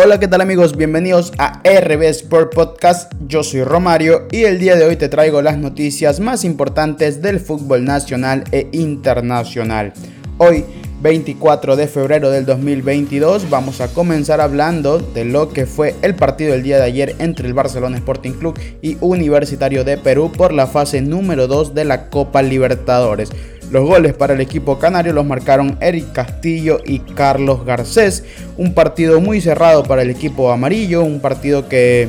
Hola, ¿qué tal amigos? Bienvenidos a RB Sport Podcast. Yo soy Romario y el día de hoy te traigo las noticias más importantes del fútbol nacional e internacional. Hoy, 24 de febrero del 2022, vamos a comenzar hablando de lo que fue el partido del día de ayer entre el Barcelona Sporting Club y Universitario de Perú por la fase número 2 de la Copa Libertadores. Los goles para el equipo canario los marcaron Eric Castillo y Carlos Garcés. Un partido muy cerrado para el equipo amarillo, un partido que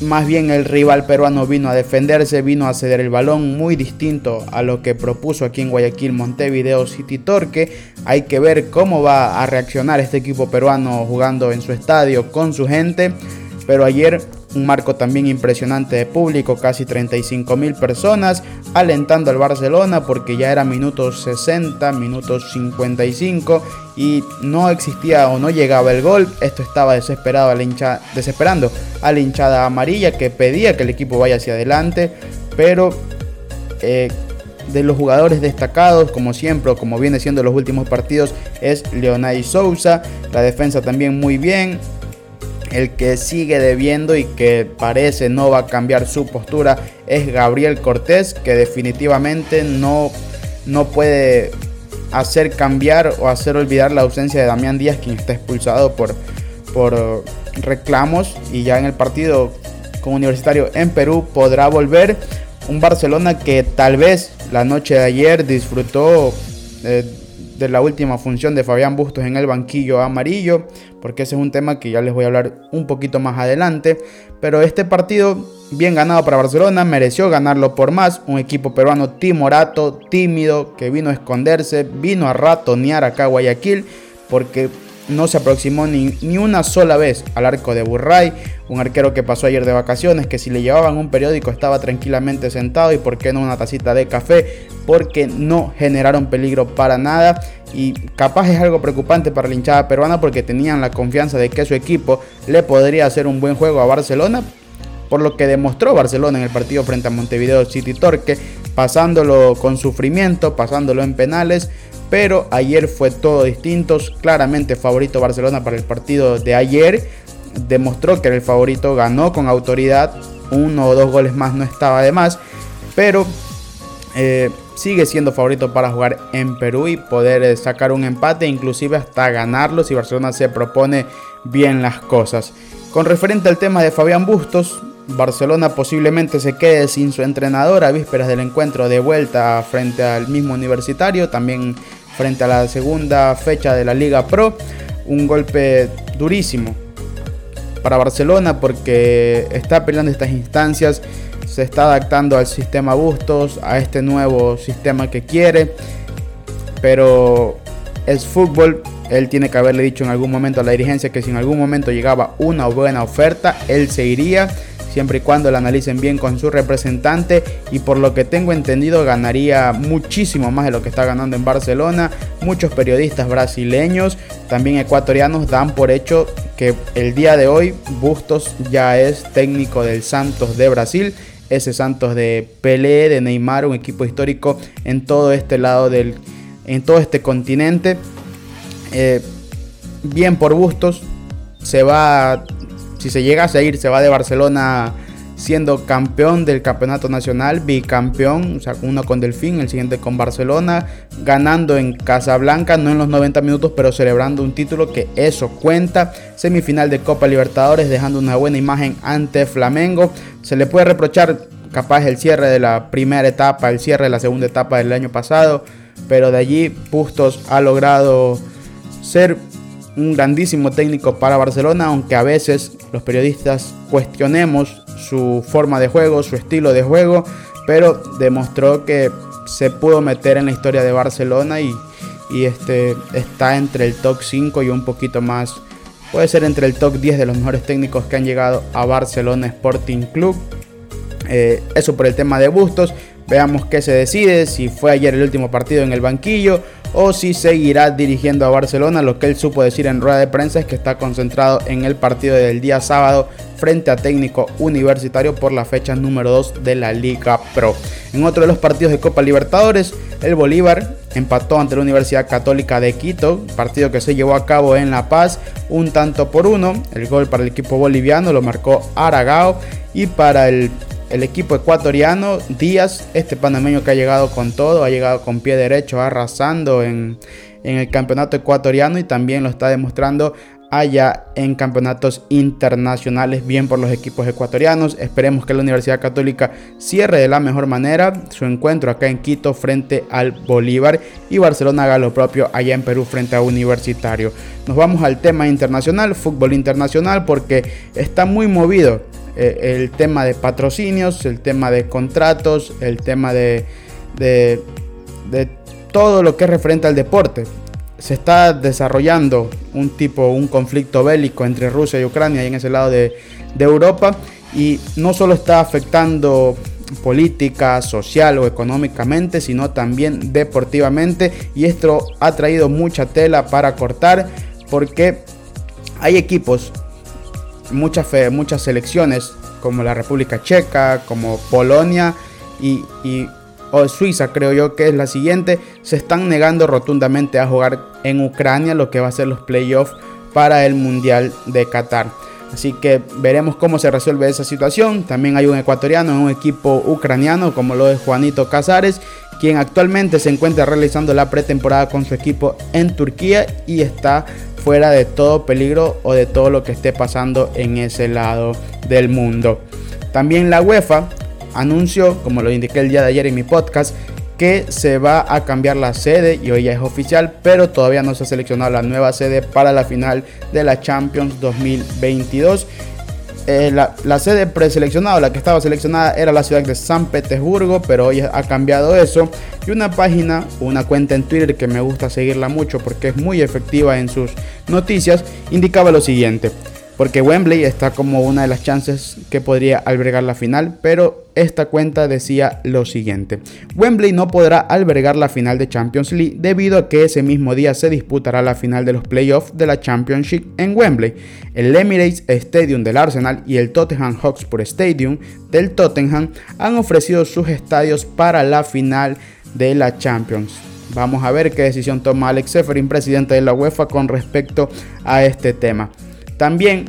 más bien el rival peruano vino a defenderse, vino a ceder el balón, muy distinto a lo que propuso aquí en Guayaquil Montevideo City Torque. Hay que ver cómo va a reaccionar este equipo peruano jugando en su estadio con su gente. Pero ayer un marco también impresionante de público, casi 35 mil personas, alentando al Barcelona porque ya era minutos 60, minutos 55 y no existía o no llegaba el gol. Esto estaba desesperado a la desesperando a la hinchada amarilla que pedía que el equipo vaya hacia adelante, pero eh, de los jugadores destacados, como siempre, como viene siendo los últimos partidos, es Leonay Sousa. La defensa también muy bien. El que sigue debiendo y que parece no va a cambiar su postura es Gabriel Cortés, que definitivamente no, no puede hacer cambiar o hacer olvidar la ausencia de Damián Díaz, quien está expulsado por, por reclamos y ya en el partido con Universitario en Perú podrá volver. Un Barcelona que tal vez la noche de ayer disfrutó eh, de la última función de Fabián Bustos en el banquillo amarillo, porque ese es un tema que ya les voy a hablar un poquito más adelante. Pero este partido, bien ganado para Barcelona, mereció ganarlo por más. Un equipo peruano timorato, tímido, que vino a esconderse, vino a ratonear acá a Guayaquil, porque no se aproximó ni, ni, una sola vez al arco de Burray, un arquero que pasó ayer de vacaciones, que si le llevaban un periódico estaba tranquilamente sentado y por qué no una tacita de café, porque no generaron peligro para nada. Y capaz es algo preocupante para la hinchada peruana porque tenían la confianza de que su equipo le podría hacer un buen juego a Barcelona, por lo que demostró Barcelona en el partido frente a Montevideo City Torque, pasándolo con sufrimiento, pasándolo en penales pero ayer fue todo distinto. Claramente favorito Barcelona para el partido de ayer. Demostró que era el favorito, ganó con autoridad. Uno o dos goles más no estaba de más. Pero eh, sigue siendo favorito para jugar en Perú y poder eh, sacar un empate, inclusive hasta ganarlo si Barcelona se propone bien las cosas. Con referente al tema de Fabián Bustos, Barcelona posiblemente se quede sin su entrenador a vísperas del encuentro de vuelta frente al mismo universitario. También frente a la segunda fecha de la Liga Pro. Un golpe durísimo para Barcelona porque está peleando estas instancias, se está adaptando al sistema Bustos, a este nuevo sistema que quiere, pero es fútbol. Él tiene que haberle dicho en algún momento a la dirigencia que si en algún momento llegaba una buena oferta, él se iría siempre y cuando la analicen bien con su representante y por lo que tengo entendido ganaría muchísimo más de lo que está ganando en Barcelona. Muchos periodistas brasileños, también ecuatorianos, dan por hecho que el día de hoy Bustos ya es técnico del Santos de Brasil. Ese Santos de Pelé, de Neymar, un equipo histórico en todo este lado del, en todo este continente. Eh, bien por Bustos, se va si se llega a seguir, se va de Barcelona siendo campeón del campeonato nacional, bicampeón, o sea, uno con Delfín, el siguiente con Barcelona, ganando en Casablanca, no en los 90 minutos, pero celebrando un título que eso cuenta, semifinal de Copa Libertadores, dejando una buena imagen ante Flamengo. Se le puede reprochar capaz el cierre de la primera etapa, el cierre de la segunda etapa del año pasado, pero de allí Bustos ha logrado ser un grandísimo técnico para Barcelona, aunque a veces los periodistas cuestionemos su forma de juego, su estilo de juego, pero demostró que se pudo meter en la historia de Barcelona y, este, está entre el top 5 y un poquito más, puede ser entre el top 10 de los mejores técnicos que han llegado a Barcelona Sporting Club. Eh, eso por el tema de Bustos. Veamos qué se decide, si fue ayer el último partido en el banquillo o si seguirá dirigiendo a Barcelona. Lo que él supo decir en rueda de prensa es que está concentrado en el partido del día sábado frente a técnico universitario por la fecha número 2 de la Liga Pro. En otro de los partidos de Copa Libertadores, el Bolívar empató ante la Universidad Católica de Quito, partido que se llevó a cabo en La Paz, un tanto por uno. El gol para el equipo boliviano lo marcó Aragao y para el, equipo ecuatoriano Díaz, este panameño que ha llegado con todo, ha llegado con pie derecho, arrasando en, en el campeonato ecuatoriano y también lo está demostrando allá en campeonatos internacionales, bien por los equipos ecuatorianos. Esperemos que la Universidad Católica cierre de la mejor manera su encuentro acá en Quito frente al Bolívar y Barcelona haga lo propio allá en Perú frente a Universitario. Nos vamos al tema internacional, fútbol internacional, porque está muy movido eh, el tema de patrocinios, el tema de contratos, el tema de, de, de todo lo que es referente al deporte se está desarrollando un tipo, un conflicto bélico entre Rusia y Ucrania y en ese lado de, Europa. Y no solo está afectando política, social o económicamente, sino también deportivamente. Y esto ha traído mucha tela para cortar porque hay equipos, muchas, muchas selecciones como la República Checa, como Polonia y o Suiza, creo yo que es la siguiente, se están negando rotundamente a jugar en Ucrania lo que va a ser los playoffs para el Mundial de Qatar. Así que veremos cómo se resuelve esa situación. También hay un ecuatoriano en un equipo ucraniano como lo es Juanito Casares, quien actualmente se encuentra realizando la pretemporada con su equipo en Turquía y está fuera de todo peligro o de todo lo que esté pasando en ese lado del mundo. También la UEFA anunció, como lo indiqué el día de ayer en mi podcast, que se va a cambiar la sede y hoy ya es oficial, pero todavía no se ha seleccionado la nueva sede para la final de la Champions 2022. Eh, la, sede preseleccionada, la que estaba seleccionada, era la ciudad de San Petersburgo, pero hoy ha cambiado eso. Y una página, una cuenta en Twitter que me gusta seguirla mucho porque es muy efectiva en sus noticias, indicaba lo siguiente porque Wembley está como una de las chances que podría albergar la final, pero esta cuenta decía lo siguiente. Wembley no podrá albergar la final de Champions League debido a que ese mismo día se disputará la final de los playoffs de la Championship en Wembley. El Emirates Stadium del Arsenal y el Tottenham Hotspur Stadium del Tottenham han ofrecido sus estadios para la final de la Champions. Vamos a ver qué decisión toma Alex Seferin, presidente de la UEFA, con respecto a este tema. También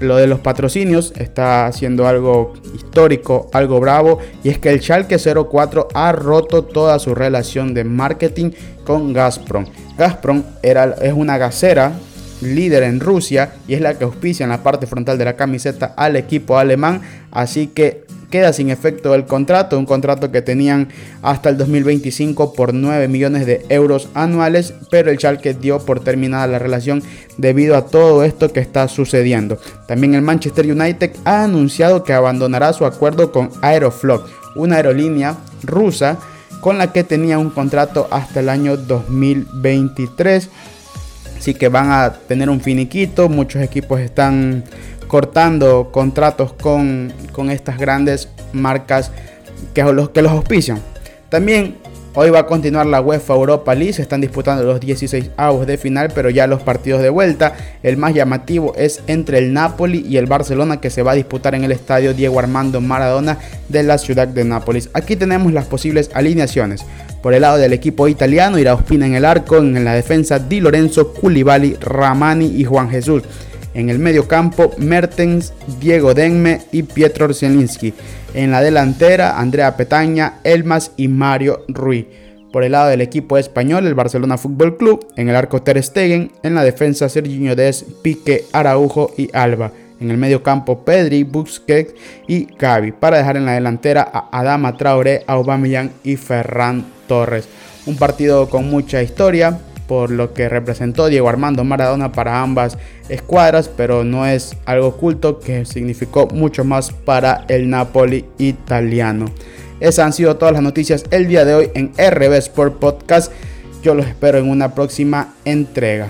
lo de los patrocinios está haciendo algo histórico, algo bravo, y es que el Schalke 04 ha roto toda su relación de marketing con Gazprom. Gazprom era, es una gasera líder en Rusia y es la que auspicia en la parte frontal de la camiseta al equipo alemán, así que queda sin efecto el contrato, un contrato que tenían hasta el 2025 por 9 millones de euros anuales, pero el Schalke dio por terminada la relación debido a todo esto que está sucediendo. También el Manchester United ha anunciado que abandonará su acuerdo con Aeroflot, una aerolínea rusa con la que tenía un contrato hasta el año 2023. Así que van a tener un finiquito, muchos equipos están cortando contratos con, estas grandes marcas que los, que los auspician. También hoy va a continuar la UEFA Europa League, se están disputando los 16 avos de final, pero ya los partidos de vuelta. El más llamativo es entre el Napoli y el Barcelona que se va a disputar en el estadio Diego Armando Maradona de la ciudad de Nápoles. Aquí tenemos las posibles alineaciones. Por el lado del equipo italiano, irá Ospina en el arco, en la defensa Di Lorenzo, Koulibaly, Ramani y Juan Jesús. En el medio campo, Mertens, Diego Denme y Pietro Zielinski. En la delantera, Andrea Petaña, Elmas y Mario Rui. Por el lado del equipo español, el Barcelona Fútbol Club. En el arco Ter Stegen. En la defensa, Serginho Des, Pique, Araujo y Alba. En el medio campo, Pedri, Busquets y Gavi. Para dejar en la delantera a Adama Traoré, Aubameyang y Ferran Torres. Un partido con mucha historia, por lo que representó Diego Armando Maradona para ambas escuadras, pero no es algo oculto que significó mucho más para el Napoli italiano. Esas han sido todas las noticias el día de hoy en RB Sport Podcast. Yo los espero en una próxima entrega.